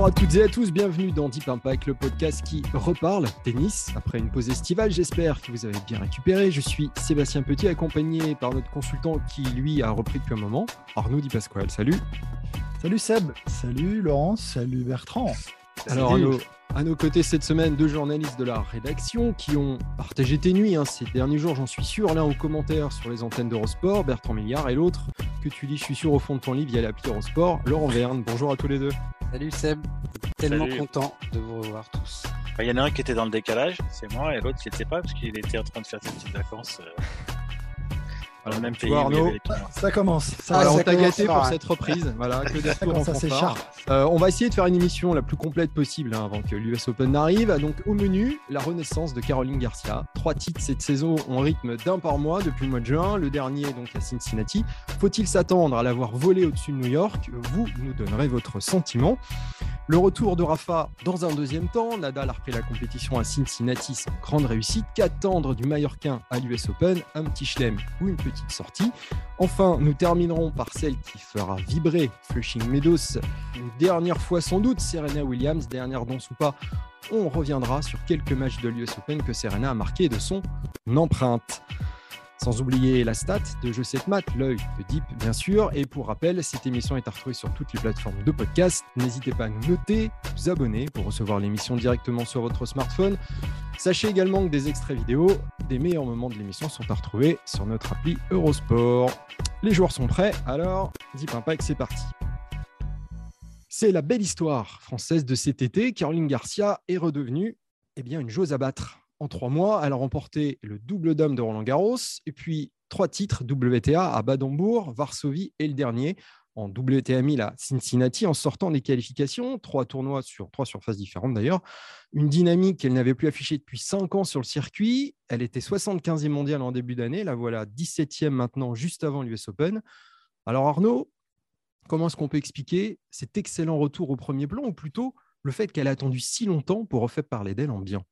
Bonjour à toutes et à tous, bienvenue dans Deep Impact, le podcast qui reparle tennis après une pause estivale. J'espère que vous avez bien récupéré. Je suis Sébastien Petit, accompagné par notre consultant qui, lui, a repris depuis un moment, Arnaud Di Pasquale. Salut. Salut Seb. Salut Laurence. Salut Bertrand. Alors, Arnaud, à nos côtés cette semaine, deux journalistes de la rédaction qui ont partagé tes nuits hein, ces derniers jours, j'en suis sûr. L'un aux commentaires sur les antennes d'Eurosport, Bertrand Milliard, et l'autre que tu lis, je suis sûr, au fond de ton lit via l'appli Eurosport, Laurent Verne. Bonjour à tous les deux. Salut Seb, tellement content de vous revoir tous. Il y en a un qui était dans le décalage, c'est moi, et l'autre qui n'était pas parce qu'il était en train de faire ses petites vacances. Le même pays. Arnaud, ça commence. Ça, Alors, on t'a gâté pour cette reprise. Voilà, que des retours en ça euh, On va essayer de faire une émission la plus complète possible hein, avant que l'US Open n'arrive. Donc, au menu, la renaissance de Caroline Garcia. Trois titres cette saison en rythme d'un par mois depuis le mois de juin. Le dernier, donc, à Cincinnati. Faut-il s'attendre à l'avoir volé au-dessus de New York? Vous nous donnerez votre sentiment. Le retour de Rafa dans un deuxième temps. Nadal a repris la compétition à Cincinnati sans grande réussite. Qu'attendre du Mallorquin à l'US Open? Un petit chelem ou une petite sortie? Enfin, nous terminerons par celle qui fera vibrer Flushing Meadows une dernière fois sans doute. Serena Williams, dernière danse ou pas. On reviendra sur quelques matchs de l'US Open que Serena a marqué de son empreinte. Sans oublier la stat de Je 7 Mat, l'œil de Deep bien sûr. Et pour rappel, cette émission est à retrouver sur toutes les plateformes de podcast. N'hésitez pas à nous noter, vous abonner pour recevoir l'émission directement sur votre smartphone. Sachez également que des extraits vidéo des meilleurs moments de l'émission sont à retrouver sur notre appli Eurosport. Les joueurs sont prêts, alors Deep Impact, c'est parti. C'est la belle histoire française de cet été. Caroline Garcia est redevenue eh bien, une joueuse à battre en trois mois. Elle a remporté le double d'homme de Roland Garros et puis trois titres WTA à Badembourg, Varsovie et le dernier en WTA 1000 à Cincinnati en sortant des qualifications, trois tournois sur trois surfaces différentes d'ailleurs. Une dynamique qu'elle n'avait plus affichée depuis cinq ans sur le circuit. Elle était 75e mondiale en début d'année, la voilà 17e maintenant, juste avant l'US Open. Alors Arnaud, comment est-ce qu'on peut expliquer cet excellent retour au premier plan ou plutôt le fait qu'elle a attendu si longtemps pour refaire parler d'elle en bien?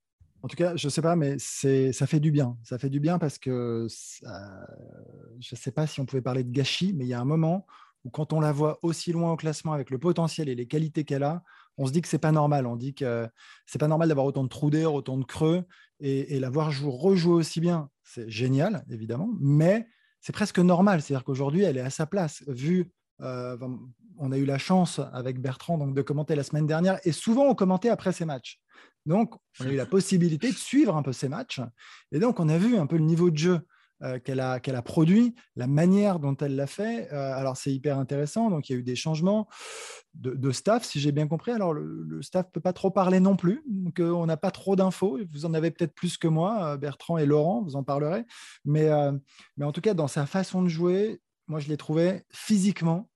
En tout cas, je ne sais pas, mais ça fait du bien. Ça fait du bien parce que je ne sais pas si on pouvait parler de gâchis, mais il y a un moment où quand on la voit aussi loin au classement avec le potentiel et les qualités qu'elle a, on se dit que c'est pas normal. On dit que c'est pas normal d'avoir autant de trous d'air, autant de creux, et, la voir rejouer aussi bien, c'est génial, évidemment, mais c'est presque normal. C'est-à-dire qu'aujourd'hui, elle est à sa place, vu euh, on a eu la chance avec Bertrand donc, de commenter la semaine dernière et souvent on commentait après ces matchs. Donc, on a eu la possibilité de suivre un peu ces matchs. Et donc, on a vu un peu le niveau de jeu euh, qu'elle a, qu'elle a produit, la manière dont elle l'a fait. Euh, alors, c'est hyper intéressant. Donc, il y a eu des changements de, staff, si j'ai bien compris. Alors, le, staff ne peut pas trop parler non plus. Donc, on n'a pas trop d'infos. Vous en avez peut-être plus que moi, Bertrand et Laurent, vous en parlerez. Mais, mais en tout cas, dans sa façon de jouer, moi, je l'ai trouvé physiquement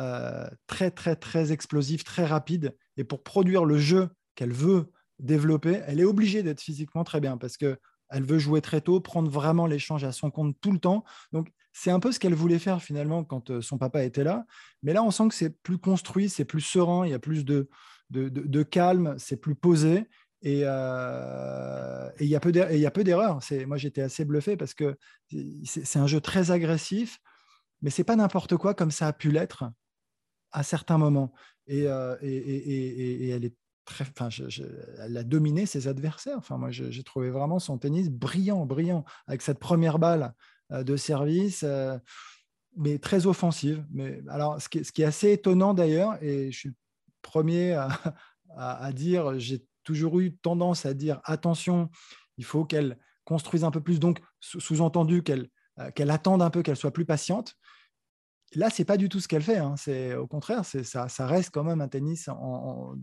euh, très, très, très explosif, très rapide. Et pour produire le jeu qu'elle veut développer, elle est obligée d'être physiquement très bien parce que elle veut jouer très tôt, prendre vraiment l'échange à son compte tout le temps. Donc, c'est un peu ce qu'elle voulait faire finalement quand euh, son papa était là. Mais là, on sent que c'est plus construit, c'est plus serein, il y a plus de, de, calme, c'est plus posé. Et, euh, il y a peu d'erreurs. Moi, j'étais assez bluffé parce que c'est un jeu très agressif, mais c'est pas n'importe quoi comme ça a pu l'être à certains moments. Et, euh, et, elle est très, enfin, elle a dominé ses adversaires. Enfin, moi, j'ai trouvé vraiment son tennis brillant, brillant, avec cette première balle euh, de service, euh, mais très offensive. Mais alors, ce qui, est assez étonnant d'ailleurs, et je suis le premier à, dire, j'ai toujours eu tendance à dire attention, il faut qu'elle construise un peu plus. Donc, sous-entendu qu'elle qu'elle attende un peu, qu'elle soit plus patiente. Là, c'est pas du tout ce qu'elle fait. Hein. C'est au contraire, ça, ça reste quand même un tennis en,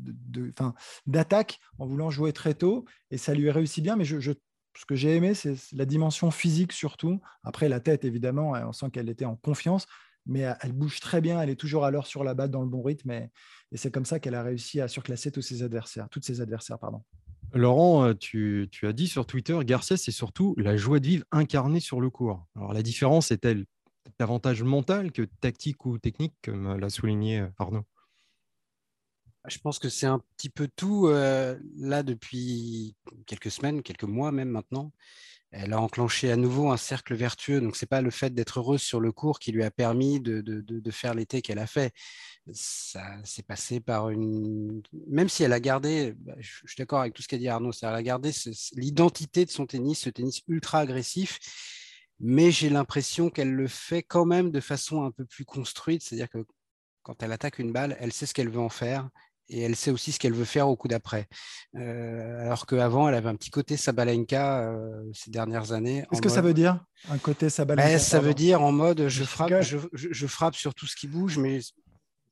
d'attaque en voulant jouer très tôt et ça lui réussit bien. Mais ce que j'ai aimé, c'est la dimension physique surtout. Après la tête, évidemment, on sent qu'elle était en confiance, mais elle bouge très bien. Elle est toujours à l'heure sur la balle dans le bon rythme et, c'est comme ça qu'elle a réussi à surclasser tous ses adversaires, toutes ses adversaires, pardon. Laurent, euh, tu, tu, as dit sur Twitter, Garcia, c'est surtout la joie de vivre incarnée sur le court. Alors la différence est-elle davantage mental que tactique ou technique, comme l'a souligné euh, Arnaud je pense que c'est un petit peu tout euh, là depuis quelques semaines, quelques mois même maintenant. Elle a enclenché à nouveau un cercle vertueux. Donc, ce n'est pas le fait d'être heureuse sur le cours qui lui a permis de faire l'été qu'elle a fait. Ça s'est passé par une. Même si elle a gardé, bah, je suis d'accord avec tout ce qu'a dit Arnaud, elle a gardé l'identité de son tennis, ce tennis ultra agressif mais j'ai l'impression qu'elle le fait quand même de façon un peu plus construite, c'est-à-dire que quand elle attaque une balle, elle sait ce qu'elle veut en faire et elle sait aussi ce qu'elle veut faire au coup d'après. Euh, alors qu'avant, elle avait un petit côté Sabalenka euh, ces dernières années. Qu'est-ce que ça veut dire, un côté Sabalenka ben, Ça veut dire en mode je frappe, je, frappe sur tout ce qui bouge, mais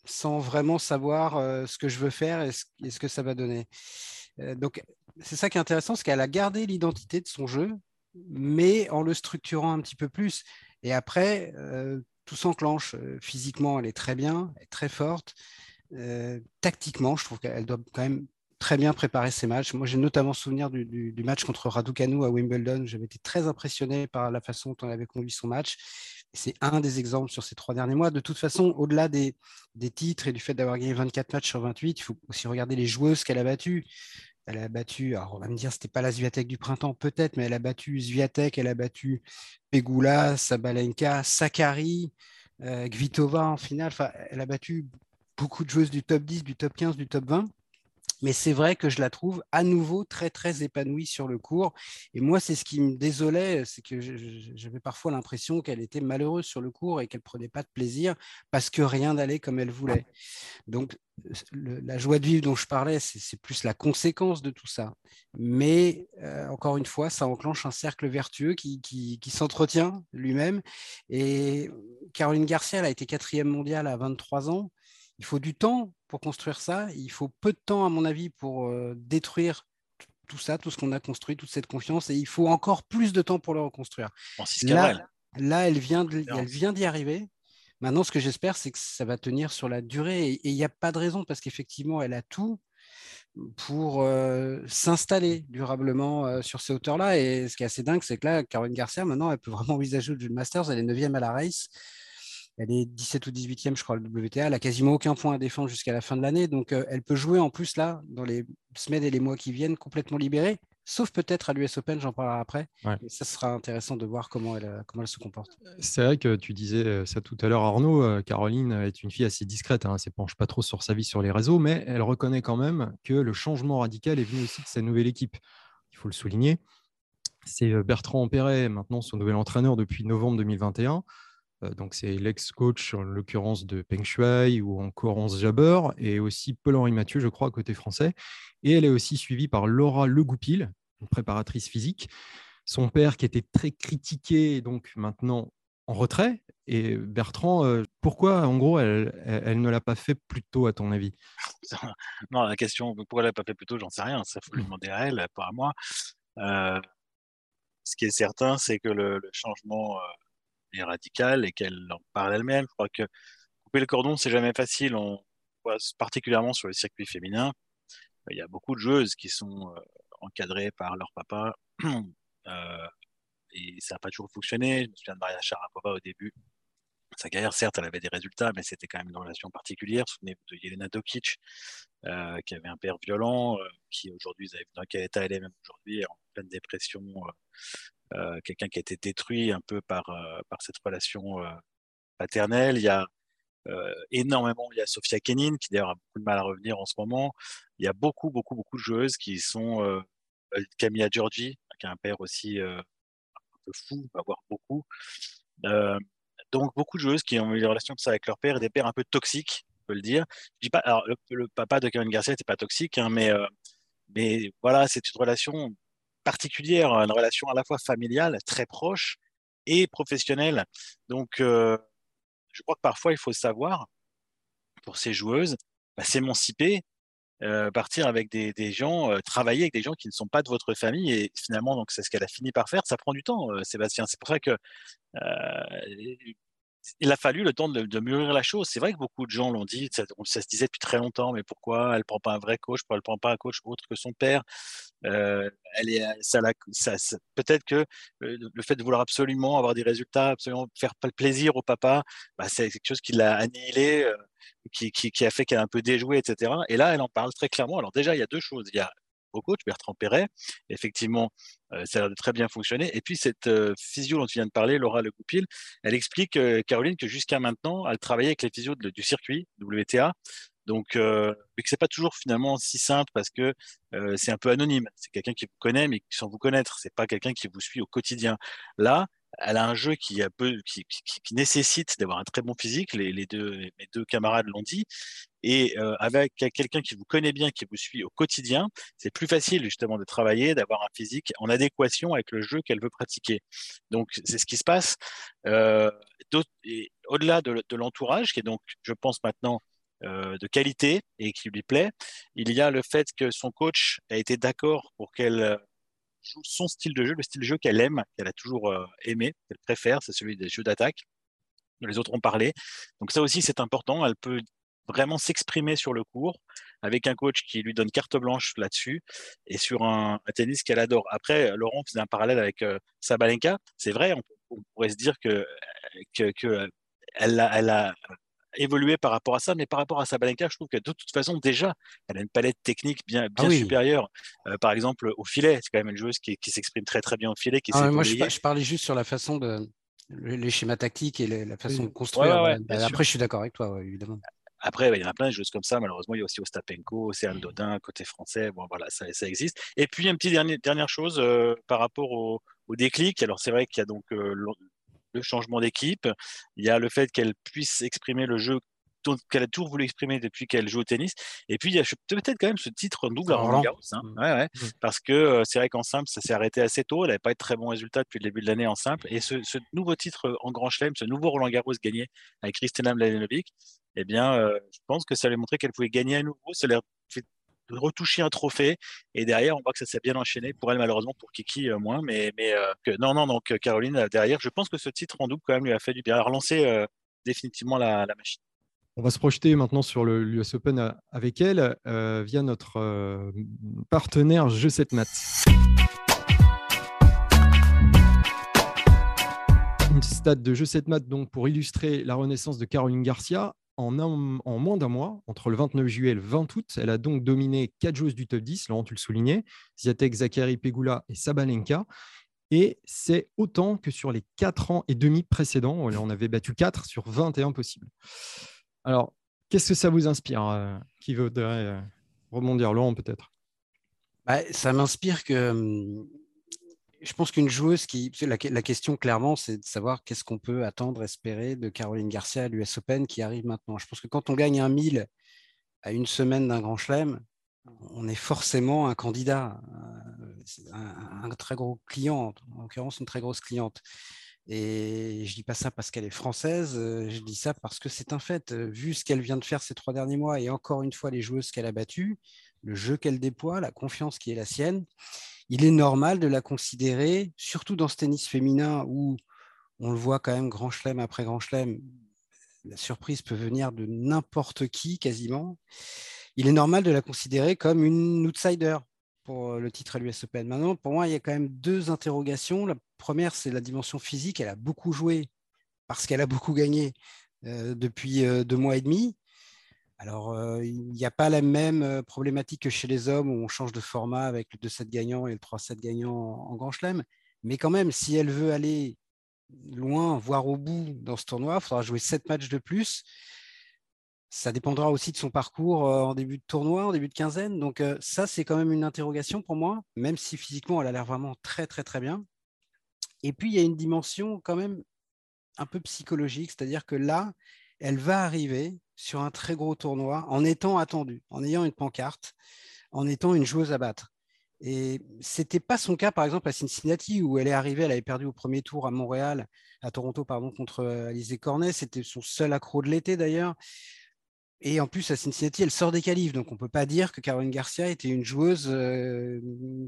sans vraiment savoir euh, ce que je veux faire et ce que ça va donner. donc, c'est ça qui est intéressant, c'est qu'elle a gardé l'identité de son jeu, mais en le structurant un petit peu plus. Et après, euh, tout s'enclenche. Euh, physiquement, elle est très bien, elle est très forte. Euh, tactiquement, je trouve qu'elle doit quand même très bien préparer ses matchs. Moi, j'ai notamment souvenir du, match contre Raducanu à Wimbledon. J'avais été très impressionné par la façon dont elle avait conduit son match. C'est un des exemples sur ces trois derniers mois. De toute façon, au-delà des, des, titres et du fait d'avoir gagné 24 matchs sur 28, il faut aussi regarder les joueuses qu'elle a battues. Elle a battu, alors on va me dire, c'était pas la Zviatek du printemps, peut-être, mais elle a battu Zviatek, elle a battu Pegula, Sabalenka, Sakari, euh, Gvitova en finale. Elle a battu beaucoup de joueuses du top 10, du top 15, du top 20. Mais c'est vrai que je la trouve à nouveau très, très épanouie sur le cours. Et moi, c'est ce qui me désolait, c'est que j'avais parfois l'impression qu'elle était malheureuse sur le cours et qu'elle prenait pas de plaisir parce que rien n'allait comme elle voulait. Donc, la joie de vivre dont je parlais, c'est plus la conséquence de tout ça. Mais euh, encore une fois, ça enclenche un cercle vertueux qui, qui, qui s'entretient lui-même. Et Caroline Garcia, elle a été quatrième mondiale à 23 ans. Il faut du temps pour construire ça. Il faut peu de temps, à mon avis, pour euh, détruire tout ça, tout ce qu'on a construit, toute cette confiance. Et il faut encore plus de temps pour le reconstruire. là, là, vient, elle vient d'y arriver. Maintenant, ce que j'espère, c'est que ça va tenir sur la durée. Et il n'y a pas de raison parce qu'effectivement, elle a tout pour s'installer durablement sur ces hauteurs-là. Et ce qui est assez dingue, c'est que là, Caroline Garcia, maintenant, elle peut vraiment envisager le Masters. Elle est 9e à la race. Elle est 17 ou 18e, je crois, le WTA. Elle a quasiment aucun point à défendre jusqu'à la fin de l'année. Donc, elle peut jouer en plus, là, dans les semaines et les mois qui viennent, complètement libérée. Sauf peut-être à l'US Open, j'en parlerai après. ça sera intéressant de voir comment elle, euh, comment elle se comporte. C'est vrai que tu disais euh, ça tout à l'heure, Arnaud. Caroline est une fille assez discrète. Hein, elle ne penche pas trop sur sa vie sur les réseaux, mais elle reconnaît quand même que le changement radical est venu aussi de sa nouvelle équipe. Il faut le souligner. C'est Bertrand Perret, maintenant son nouvel entraîneur depuis novembre 2021. Donc c'est l'ex-coach en l'occurrence de Peng Shuai ou encore Hans Jabber et aussi Paul-Henri Mathieu, je crois, côté français. Et elle est aussi suivie par Laura Legoupil, une préparatrice physique. Son père qui était très critiqué, donc maintenant en retrait. Et Bertrand, euh, pourquoi en gros elle, ne l'a pas fait plus tôt à ton avis? Non, la question pourquoi elle l'a pas fait plus tôt, j'en sais rien. Ça faut lui demander à elle, pas à moi. Euh, ce qui est certain, c'est que le, changement est radicale et qu'elle en parle elle-même. Je crois que couper le cordon, c'est jamais facile. On voit particulièrement sur le circuit féminin, il y a beaucoup de joueuses qui sont euh, encadrées par leur papa. Euh, et ça n'a pas toujours fonctionné. Je me souviens de Maria Sharapova au début. Sa carrière, certes, elle avait des résultats, mais c'était quand même une relation particulière. Souvenez-vous de Yelena Dokic, euh, qui avait un père violent, qui aujourd'hui, vous avez dans quel état elle est même aujourd'hui, en pleine dépression, quelqu'un qui a été détruit un peu par, euh, par cette relation euh, paternelle. Il y a énormément, il y a Sofia Kenin qui d'ailleurs a beaucoup de mal à revenir en ce moment. Il y a beaucoup, beaucoup, beaucoup de joueuses qui sont Camilla Giorgi, qui a un père aussi un peu fou, va avoir beaucoup. donc beaucoup de joueuses qui ont eu des relations comme ça avec leur père des pères un peu toxiques, on peut le dire. Je dis pas, alors le, papa de Kevin Garcia n'était pas toxique, hein, mais mais voilà, c'est une relation particulière, une relation à la fois familiale, très proche, et professionnelle. Donc, euh, je crois que parfois il faut savoir, pour ces joueuses, bah, s'émanciper, euh, partir avec des, gens, euh, travailler avec des gens qui ne sont pas de votre famille. Et finalement, donc c'est ce qu'elle a fini par faire. Ça prend du temps, Sébastien. C'est pour ça que il a fallu le temps de, mûrir la chose. C'est vrai que beaucoup de gens l'ont dit, ça, se disait depuis très longtemps, mais pourquoi elle prend pas un vrai coach, pourquoi elle prend pas un coach autre que son père? Euh, elle est, ça, ça, ça Peut-être que euh, le fait de vouloir absolument avoir des résultats, absolument faire plaisir au papa, bah, c'est quelque chose qui l'a annihilé, euh, qui, qui, qui, a fait qu'elle a un peu déjoué, etc. Et là, elle en parle très clairement. Alors déjà, il y a deux choses. Il y a au coach, Bertrand Perret. Effectivement, euh, ça a l'air de très bien fonctionner. Et puis, cette euh, physio dont tu viens de parler, Laura Le Goupil, elle explique, euh, Caroline, que jusqu'à maintenant, elle travaillait avec les physios du circuit WTA. Donc, mais que c'est pas toujours finalement si simple parce que c'est un peu anonyme. C'est quelqu'un qui vous connaît, mais sans vous connaître. C'est pas quelqu'un qui vous suit au quotidien. Là, elle a un jeu qui, a peu, qui, qui, nécessite d'avoir un très bon physique. Les, deux, mes deux camarades l'ont dit. Et euh, avec quelqu'un qui vous connaît bien, qui vous suit au quotidien, c'est plus facile justement de travailler, d'avoir un physique en adéquation avec le jeu qu'elle veut pratiquer. Donc c'est ce qui se passe. Euh, Au-delà de, l'entourage, qui est donc, je pense maintenant, euh, de qualité et qui lui plaît, il y a le fait que son coach a été d'accord pour qu'elle son style de jeu, le style de jeu qu'elle aime, qu'elle a toujours euh, aimé, qu'elle préfère, c'est celui des jeux d'attaque. Les autres ont parlé. Donc ça aussi, c'est important. Elle peut vraiment s'exprimer sur le cours avec un coach qui lui donne carte blanche là-dessus et sur un, tennis qu'elle adore. Après, Laurent faisait un parallèle avec euh, Sabalenka. C'est vrai, on, pourrait se dire que, que, a, elle a évolué par rapport à ça, mais par rapport à Sabalenka, je trouve que de toute façon, déjà, elle a une palette technique bien, bien ah supérieure. Euh, par exemple, au filet, c'est quand même une joueuse qui, qui s'exprime très très bien au filet. Qui ah moi, je, parlais juste sur la façon de les schémas tactiques et la façon de construire. Bah, après, je suis d'accord avec toi, évidemment. Après, il y en a plein de joueuses comme ça. Malheureusement, il y a aussi Ostapenko, Océane Dodin, côté français. Bon, voilà, ça, ça existe. Et puis, une petite dernière, dernière chose euh, par rapport au, au, déclic. Alors, c'est vrai qu'il y a donc euh, le changement d'équipe, il y a le fait qu'elle puisse exprimer le jeu qu'elle a toujours voulu exprimer depuis qu'elle joue au tennis. Et puis, il y a peut-être quand même ce titre en double à Roland Garros. Hein. Mmh. Ouais, ouais. Mmh. Parce que euh, c'est vrai qu'en simple, ça s'est arrêté assez tôt. Elle n'avait pas eu de très bons résultats depuis le début de l'année en simple. Et ce, nouveau titre en Grand Chelem, ce nouveau Roland Garros gagné avec Kristina Mladenovic, eh bien, euh, je pense que ça lui a montré qu'elle pouvait gagner à nouveau. Ça fait retoucher un trophée. Et derrière, on voit que ça s'est bien enchaîné. Pour elle, malheureusement, pour Kiki, euh, moins. Mais, mais que, non, non, donc Caroline, derrière, je pense que ce titre en double, quand même, lui a fait du bien. relancer définitivement la, machine. On va se projeter maintenant sur l'US Open avec elle via notre partenaire Jeu 7 Maths. Une stade de Jeu 7 Maths donc pour illustrer la renaissance de Caroline Garcia en, moins d'un mois, entre le 29 juillet et le 20 août. Elle a donc dominé quatre joueuses du top 10, Laurent, tu le soulignais, Ziatek, Zachary, Pegula et Sabalenka. Et c'est autant que sur les quatre ans et demi précédents. On avait battu 4 sur 21 possibles. Alors, qu'est-ce que ça vous inspire euh, Qui voudrait euh, rebondir Laurent, peut-être? Bah, Ça m'inspire que hum, je pense qu'une joueuse qui. La, question, clairement, c'est de savoir qu'est-ce qu'on peut attendre, espérer de Caroline Garcia à l'US Open qui arrive maintenant. Je pense que quand on gagne un 1000 à une semaine d'un grand chelem, on est forcément un candidat, euh, un, très gros client, en l'occurrence une très grosse cliente. Et je dis pas ça parce qu'elle est française, euh, je dis ça parce que c'est un fait. Vu ce qu'elle vient de faire ces trois derniers mois et encore une fois les joueuses qu'elle a battues, le jeu qu'elle déploie, la confiance qui est la sienne, il est normal de la considérer, surtout dans ce tennis féminin où on le voit quand même grand chelem après grand chelem, la surprise peut venir de n'importe qui quasiment. Il est normal de la considérer comme une outsider pour le titre à l'US Open. Maintenant, pour moi, il y a quand même deux interrogations. La première, c'est la dimension physique. Elle a beaucoup joué parce qu'elle a beaucoup gagné euh, depuis euh, deux mois et demi. Alors, il n'y a pas la même problématique que chez les hommes où on change de format avec le 2-7 gagnant et le 3-7 gagnant en, Grand Chelem. Mais quand même, si elle veut aller loin, voire au bout dans ce tournoi, il faudra jouer 7 matchs de plus. Ça dépendra aussi de son parcours en début de tournoi, en début de quinzaine. Donc ça, c'est quand même une interrogation pour moi, même si physiquement, elle a l'air vraiment très, très, très bien. Et puis, il y a une dimension quand même un peu psychologique, c'est-à-dire que là, elle va arriver sur un très gros tournoi en étant attendue, en ayant une pancarte, en étant une joueuse à battre. Et c'était pas son cas, par exemple, à Cincinnati, où elle est arrivée, elle avait perdu au premier tour à Montréal, à Toronto, pardon, contre Alizé Cornet. C'était son seul accro de l'été, d'ailleurs. Et en plus, à Cincinnati, elle sort des qualifs. Donc, on ne peut pas dire que Caroline Garcia était une joueuse euh,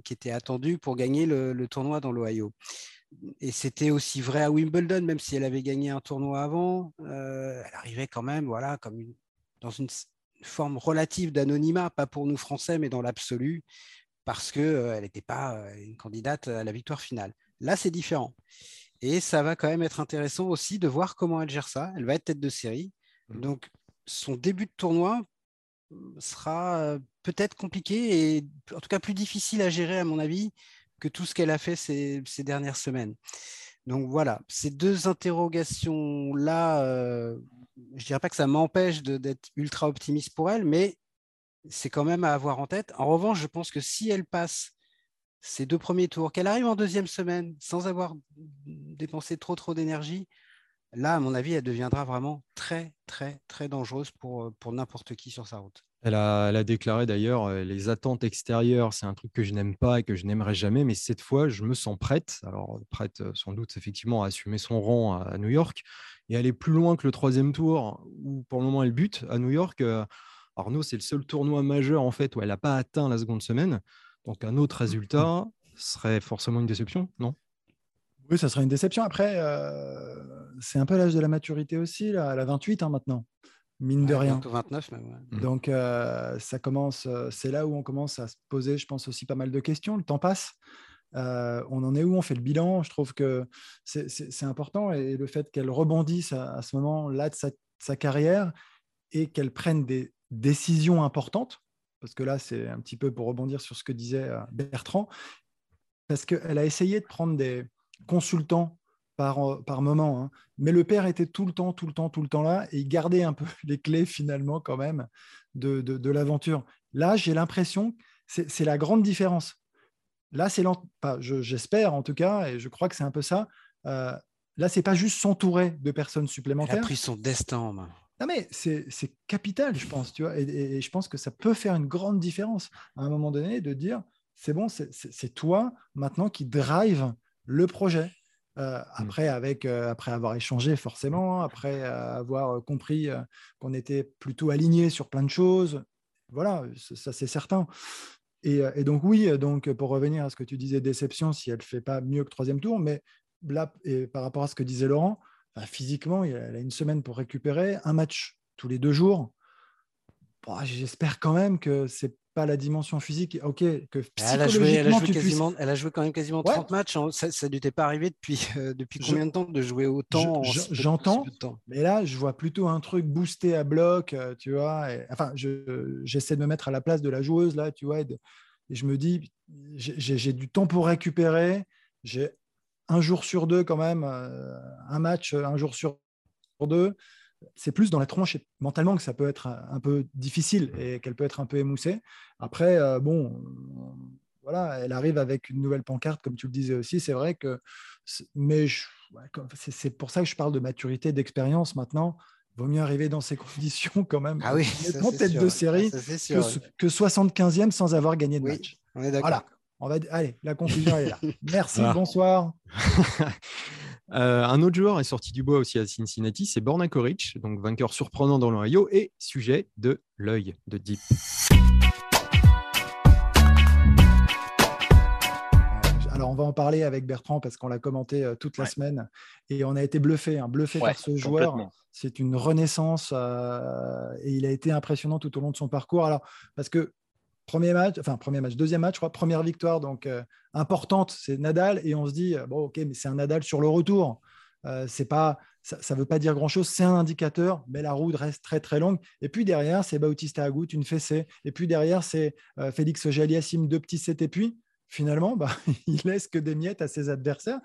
qui était attendue pour gagner le, tournoi dans l'Ohio. Et c'était aussi vrai à Wimbledon, même si elle avait gagné un tournoi avant. Euh, elle arrivait quand même voilà, comme dans une forme relative d'anonymat, pas pour nous Français, mais dans l'absolu, parce qu'elle euh, n'était pas une candidate à la victoire finale. Là, c'est différent. Et ça va quand même être intéressant aussi de voir comment elle gère ça. Elle va être tête de série. Mmh. Donc, son début de tournoi mmh, sera euh, peut-être compliqué et en tout cas plus difficile à gérer, à mon avis, que tout ce qu'elle a fait ces, dernières semaines. Donc voilà, ces deux interrogations-là, euh, je ne dirais pas que ça m'empêche d'être ultra optimiste pour elle, mais c'est quand même à avoir en tête. En revanche, je pense que si elle passe ces deux premiers tours, qu'elle arrive en deuxième semaine sans avoir dépensé trop trop d'énergie, là, à mon avis, elle deviendra vraiment très, très, très dangereuse pour, euh, pour n'importe qui sur sa route. Elle a, elle a déclaré d'ailleurs euh, les attentes extérieures, c'est un truc que je n'aime pas et que je n'aimerais jamais, mais cette fois, je me sens prête. Alors, prête euh, sans doute effectivement à assumer son rang à, New York et aller plus loin que le troisième tour, où pour le moment elle bute à New York. Arnaud, c'est le seul tournoi majeur en fait où elle n'a pas atteint la seconde semaine. Donc, un autre résultat serait forcément une déception, non? Oui, ça serait une déception. Après, euh, c'est un peu l'âge de la maturité aussi. Là. Elle a 28 ans maintenant, mine de rien. 29 même. Mmh. Donc, euh, ça commence, euh, c'est là où on commence à se poser, je pense, aussi pas mal de questions. Le temps passe. on en est où? On fait le bilan. Je trouve que c'est important. Et le fait qu'elle rebondisse à, ce moment-là de sa, carrière et qu'elle prenne des décisions importantes, parce que là, c'est un petit peu pour rebondir sur ce que disait Bertrand, parce qu'elle a essayé de prendre des consultant par, euh, par moment. Hein. Mais le père était tout le temps, tout le temps, tout le temps là et il gardait un peu les clés finalement quand même de, de, l'aventure. Là, j'ai l'impression, c'est la grande différence. Là, c'est j'espère en tout cas, et je crois que c'est un peu ça. Euh, là, c'est pas juste s'entourer de personnes supplémentaires. Il a pris son destin en main. Non, mais c'est capital, je pense, tu vois, et, et, je pense que ça peut faire une grande différence à un moment donné de dire c'est bon, c'est toi maintenant qui drive le projet. Euh, mmh. après, avec, euh, après avoir échangé forcément, après euh, avoir compris qu'on était plutôt aligné sur plein de choses, voilà, ça c'est certain. Et, donc oui, donc pour revenir à ce que tu disais, déception si elle ne fait pas mieux que troisième tour, mais là, et par rapport à ce que disait Laurent, physiquement, elle a une semaine pour récupérer, un match tous les deux jours. J'espère quand même que c'est pas la dimension physique. Ok, que elle a joué, elle a joué, quasiment, elle a joué quand même quasiment 30 matchs. Hein. Ça, ça ne t'est pas arrivé depuis, euh, depuis combien de temps de jouer autant J'entends, mais là, je vois plutôt un truc boosté à bloc, euh, tu vois. enfin, j'essaie de me mettre à la place de la joueuse, là, tu vois, et, je me dis, j'ai du temps pour récupérer. J'ai un jour sur deux, quand même, euh, un match, un jour sur deux c'est plus dans la tronche mentalement que ça peut être un, peu difficile et qu'elle peut être un peu émoussée. Après, euh, bon, voilà, elle arrive avec une nouvelle pancarte, comme tu le disais aussi. C'est vrai que, mais c'est pour ça que je parle de maturité, d'expérience maintenant. Vaut mieux arriver dans ces conditions quand même. Ah oui, en tête de série que, 75e sans avoir gagné de match. On est d'accord. On va, allez, la conclusion est là. Merci, bonsoir. Euh, un autre joueur est sorti du bois aussi à Cincinnati, c'est Borna Koric, donc vainqueur surprenant dans l'Ohio et sujet de l'œil de Deep. Alors, on va en parler avec Bertrand parce qu'on l'a commenté euh, toute la semaine et on a été bluffé, hein, bluffé par ce joueur. C'est une renaissance euh, et il a été impressionnant tout au long de son parcours. Alors, parce que Premier match, enfin premier match, deuxième match, je crois, première victoire donc euh, importante, c'est Nadal et on se dit euh, bon ok mais c'est un Nadal sur le retour. Euh, c'est pas, ça ne veut pas dire grand-chose, c'est un indicateur, mais la route reste très très longue. Et puis derrière, c'est Bautista Agut, une fessée. Et puis derrière, c'est Félix Ojaliassim, deux petits sets. Et puis finalement, bah, il laisse que des miettes à ses adversaires.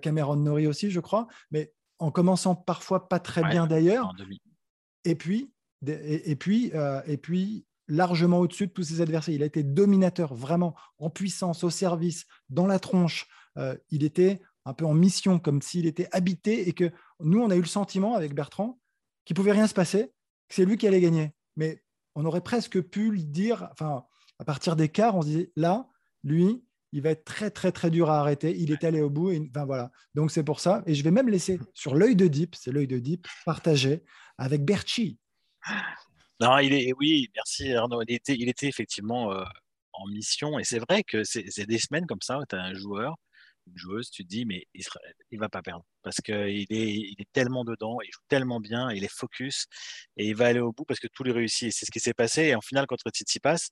Cameron Nori aussi, je crois, mais en commençant parfois pas très bien d'ailleurs. Et puis, et, puis, et puis largement au-dessus de tous ses adversaires. Il a été dominateur, vraiment en puissance, au service, dans la tronche. Euh, il était un peu en mission, comme s'il était habité et que nous, on a eu le sentiment avec Bertrand qu'il pouvait rien se passer, que c'est lui qui allait gagner. Mais on aurait presque pu le dire, enfin, à partir des quarts, on se disait là, lui, il va être très, très, très dur à arrêter. Il est allé au bout. Et, enfin, voilà. Donc, c'est pour ça. Et je vais même laisser sur l'œil de Deep, c'est l'œil de Deep, partagé avec Berchi. Non, il est, oui, merci Arnaud. Il était, effectivement euh, en mission. Et c'est vrai que c'est des semaines comme ça où tu as un joueur, une joueuse, tu te dis, mais il ne va pas perdre. Parce qu'il est, il est tellement dedans, il joue tellement bien, il est focus et il va aller au bout parce que tout lui réussit. C'est ce qui s'est passé. Et en finale, contre Tsitsipas,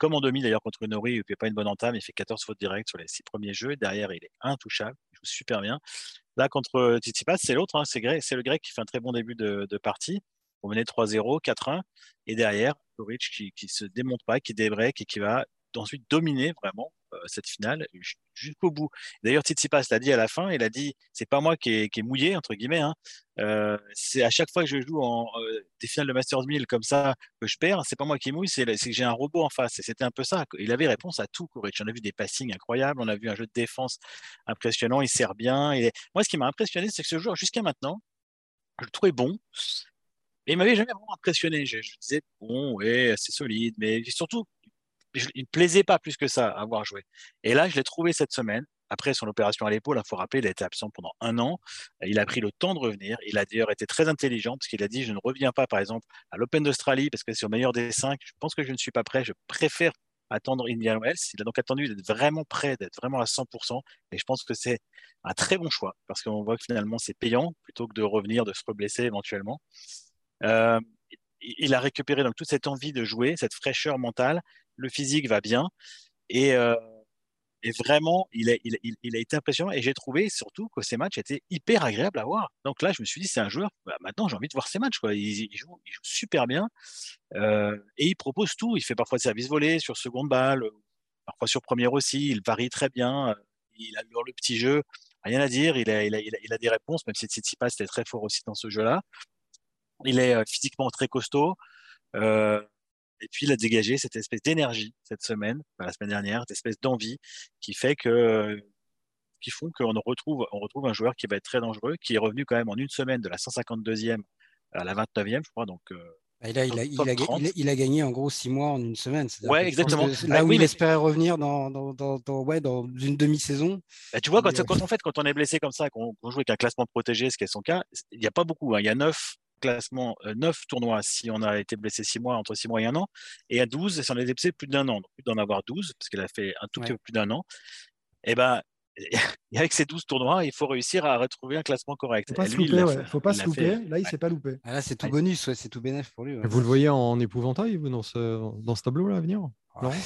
comme en demi d'ailleurs contre Nori, il ne fait pas une bonne entame, il fait 14 fautes directes sur les six premiers jeux. Derrière, il est intouchable, il joue super bien. Là, contre Tsitsipas, c'est l'autre, hein, c'est le grec qui fait un très bon début de, partie. On menait 3-0, 4-1. Et derrière, Doric qui, qui se démonte pas, qui débreak et qui va ensuite dominer vraiment euh, cette finale jusqu'au bout. D'ailleurs, Tsitsipas l'a dit à la fin, il a dit c'est pas moi qui est, mouillé entre guillemets. Hein. Euh, c'est à chaque fois que je joue en euh, des finales de Masters 1000 comme ça que je perds, c'est pas moi qui mouille, c'est que j'ai un robot en face. Et c'était un peu ça. Il avait réponse à tout, Kuric. On a vu des passings incroyables, on a vu un jeu de défense impressionnant. Il sert bien. Moi, ce qui m'a impressionné, c'est que ce joueur jusqu'à maintenant, je le trouvais bon. Et il m'avait jamais vraiment impressionné. Je, disais, bon, ouais, c'est solide, mais surtout, il ne plaisait pas plus que ça à avoir joué. Et là, je l'ai trouvé cette semaine. Après son opération à l'épaule, il faut rappeler, il a été absent pendant un an. Il a pris le temps de revenir. Il a d'ailleurs été très intelligent parce qu'il a dit Je ne reviens pas, par exemple, à l'Open d'Australie parce que c'est au meilleur des cinq. Je pense que je ne suis pas prêt. Je préfère attendre Indian Wells. Il a donc attendu d'être vraiment prêt, d'être vraiment à 100%. Et je pense que c'est un très bon choix parce qu'on voit que finalement c'est payant plutôt que de revenir, de se reblesser éventuellement. Euh, il a récupéré donc toute cette envie de jouer, cette fraîcheur mentale le physique va bien. Et, euh, vraiment, il a, été impressionnant. Et j'ai trouvé surtout que ces matchs étaient hyper agréables à voir. Donc là, je me suis dit, c'est un joueur, bah, maintenant j'ai envie de voir ces matchs. Il, joue, super bien. Euh, et il propose tout. Il fait parfois de service volé sur seconde balle, parfois sur première aussi. Il varie très bien. Il a le petit jeu. Rien à dire. Il a, il a, des réponses, même si Tsitsipas était très fort aussi dans ce jeu-là. Il est euh, physiquement très costaud. Et puis, il a dégagé cette espèce d'énergie cette semaine, la semaine dernière, cette espèce d'envie qui fait que, qui font qu'on retrouve, on retrouve un joueur qui va être très dangereux, qui est revenu quand même en une semaine de la 152e à la 29e, je crois. Donc, euh, il, a, il, a, il, a, gagné en gros six mois en une semaine. Ouais, exactement. Là bah où il espérait revenir dans, dans, dans, ouais, dans une demi-saison. Bah, tu vois, quand, quand, en fait, quand on est blessé comme ça, qu'on joue avec un classement protégé, ce qui est son cas, il n'y a pas beaucoup. Hein. Il y a neuf classement, 9 euh, tournois si on a été blessé 6 mois, entre 6 mois et un an, et à 12 si on a été blessé plus d'un an. Donc, d'en avoir 12, parce qu'il a fait un tout petit peu plus d'un an, et eh ben, avec ces 12 tournois, il faut réussir à retrouver un classement correct. Il ne faut pas se louper, Là, il ne s'est pas loupé. Ah, là, c'est tout bonus, c'est tout bénéf pour lui. Vous le voyez en épouvantail, vous, dans ce, dans ce tableau-là à venir?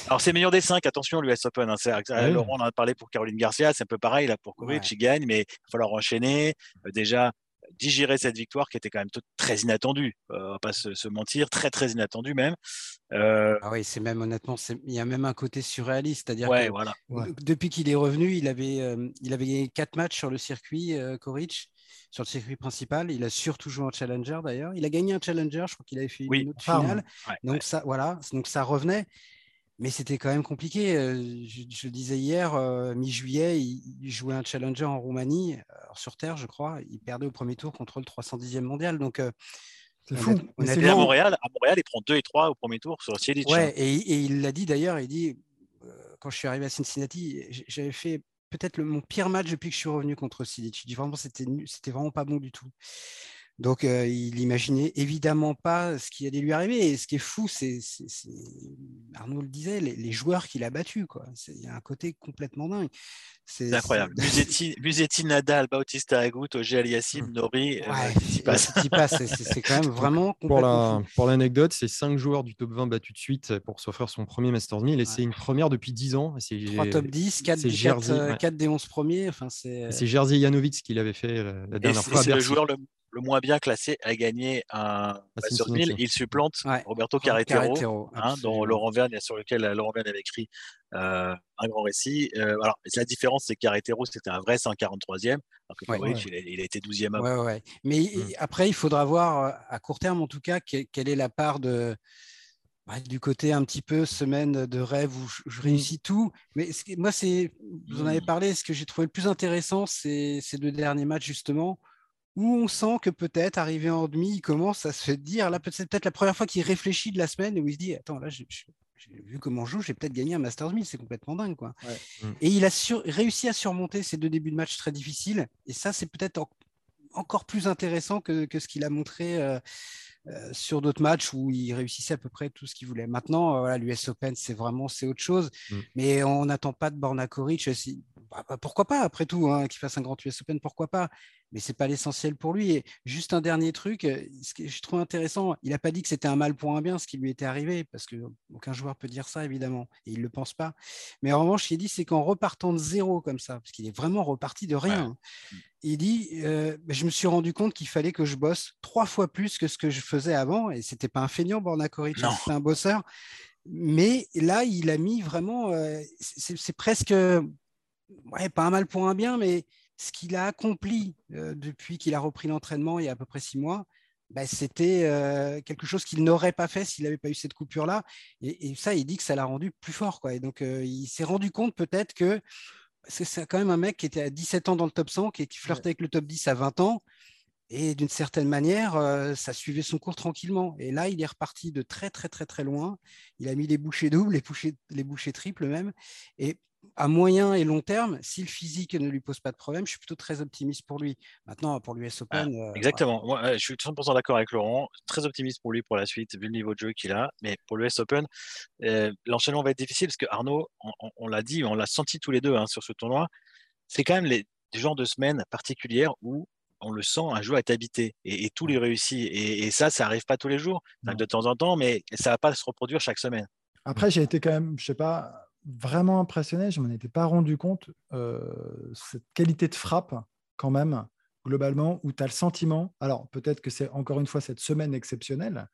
Alors c'est meilleur des 5, attention l'US Open. Hein. Laurent en a parlé pour Caroline Garcia, c'est un peu pareil là pour Kovic, il gagne, mais il va falloir enchaîner. Euh, déjà, digérer cette victoire qui était quand même très inattendue. Euh, on va pas se, mentir, très très inattendue même. Euh, ah oui, c'est même honnêtement, il y a même un côté surréaliste, c'est-à-dire que voilà. depuis qu'il est revenu, il avait, euh, il avait gagné quatre matchs sur le circuit euh, sur le circuit principal. Il a surtout joué en challenger d'ailleurs. Il a gagné un challenger, je crois qu'il avait fait une autre finale. donc ça, voilà, donc ça revenait mais c'était quand même compliqué. Je, le disais hier, mi-juillet, il, jouait un challenger en Roumanie, sur Terre, je crois. Il perdait au premier tour contre le 310e mondial. Donc, c'est fou. On à Montréal, à Montréal, il prend 2 et 3 au premier tour sur Cielic. Ouais, et, il l'a dit d'ailleurs, il dit quand je suis arrivé à Cincinnati, j'avais fait peut-être mon pire match depuis que je suis revenu contre Cielic. Il dit vraiment, c'était vraiment pas bon du tout. Donc, il imaginait évidemment pas ce qui allait lui arriver. Et ce qui est fou, c'est, Arnaud le disait, les, joueurs qu'il a battus. Il y a un côté complètement dingue. C'est, incroyable. Musetti, Nadal, Bautista Agut, Ogé Aliassime, mmh. Nori, ouais, c'est, quand même vraiment Pour, la, pour l'anecdote, c'est cinq joueurs du top 20 battus de suite pour s'offrir son premier Masters 1000. Et c'est une première depuis 10 ans. C'est, 3 top 10, 4, des, 4, des 11 premiers. Enfin, c'est... c'est Jerzy Janovic qui l'avait fait la dernière fois. C'est le joueur le le moins bien classé a gagné un sur 1000. Il supplante Roberto Carretero, hein, dont Laurent Verne, sur lequel euh, Laurent Verne avait écrit euh, un grand récit. Euh, alors, la différence, c'est que Carretero, c'était un vrai 143e, alors que il, a, été 12e avant. Mais mmh. après, il faudra voir à court terme, en tout cas, quelle est la part de. Bah, du côté un petit peu semaine de rêve où je, mmh. réussis tout. Mais moi, c'est, vous en avez mmh. parlé, ce que j'ai trouvé le plus intéressant, c'est ces deux derniers matchs, justement, où on sent que peut-être, arrivé en demi, il commence à se dire, là, c'est peut-être la première fois qu'il réfléchit de la semaine, où il se dit, attends, là, j'ai vu comment on joue, j'ai peut-être gagné un Masters 1000, c'est complètement dingue. Quoi. Mm. Et il a réussi à surmonter ces deux débuts de match très difficiles. Et ça, c'est peut-être encore plus intéressant que, ce qu'il a montré euh, euh, sur d'autres matchs où il réussissait à peu près tout ce qu'il voulait. Maintenant, euh, l'US Open, c'est vraiment c'est autre chose. Mm. Mais on n'attend pas de Borna Koric. Bah, bah, pourquoi pas, après tout, hein, qu'il fasse un grand US Open, pourquoi pas mais c'est pas l'essentiel pour lui. Et juste un dernier truc, euh, ce que je trouve intéressant, il n'a pas dit que c'était un mal pour un bien ce qui lui était arrivé, parce que aucun joueur peut dire ça évidemment, et il le pense pas. Mais en revanche, il dit c'est qu'en repartant de zéro comme ça, parce qu'il est vraiment reparti de rien. Il dit, euh, je me suis rendu compte qu'il fallait que je bosse trois fois plus que ce que je faisais avant, et c'était pas un feignant, Borna Koric, c'était un bosseur. Mais là, il a mis vraiment, euh, c'est presque, ouais, pas un mal pour un bien, mais ce qu'il a accompli euh, depuis qu'il a repris l'entraînement il y a à peu près six mois, bah, c'était euh, quelque chose qu'il n'aurait pas fait s'il n'avait pas eu cette coupure-là. Et, ça, il dit que ça l'a rendu plus fort. Quoi. Et donc, euh, il s'est rendu compte peut-être que c'est quand même un mec qui était à 17 ans dans le top 100, qui, qui flirtait avec le top 10 à 20 ans. Et d'une certaine manière, ça suivait son cours tranquillement. Et là, il est reparti de très, très, très, très loin. Il a mis les bouchées doubles, les bouchées, les bouchées triples même. Et à moyen et long terme, si le physique ne lui pose pas de problème, je suis plutôt très optimiste pour lui. Maintenant, pour l'US ah, Open. Euh, exactement. Moi, je suis 100% d'accord avec Laurent. Très optimiste pour lui pour la suite, vu le niveau de jeu qu'il a. Mais pour l'US Open, euh, l'enchaînement va être difficile parce que Arnaud, on, l'a dit, on l'a senti tous les deux hein, sur ce tournoi. C'est quand même les, genres de semaines particulières où on le sent, un joueur est habité et, tout lui réussit. Et, ça, ça n'arrive pas tous les jours, de temps en temps, mais ça ne va pas se reproduire chaque semaine. Après, j'ai été quand même, je sais pas, vraiment impressionné. Je ne m'en étais pas rendu compte. Euh, cette qualité de frappe, quand même, globalement, où tu as le sentiment, alors peut-être que c'est encore une fois cette semaine exceptionnelle,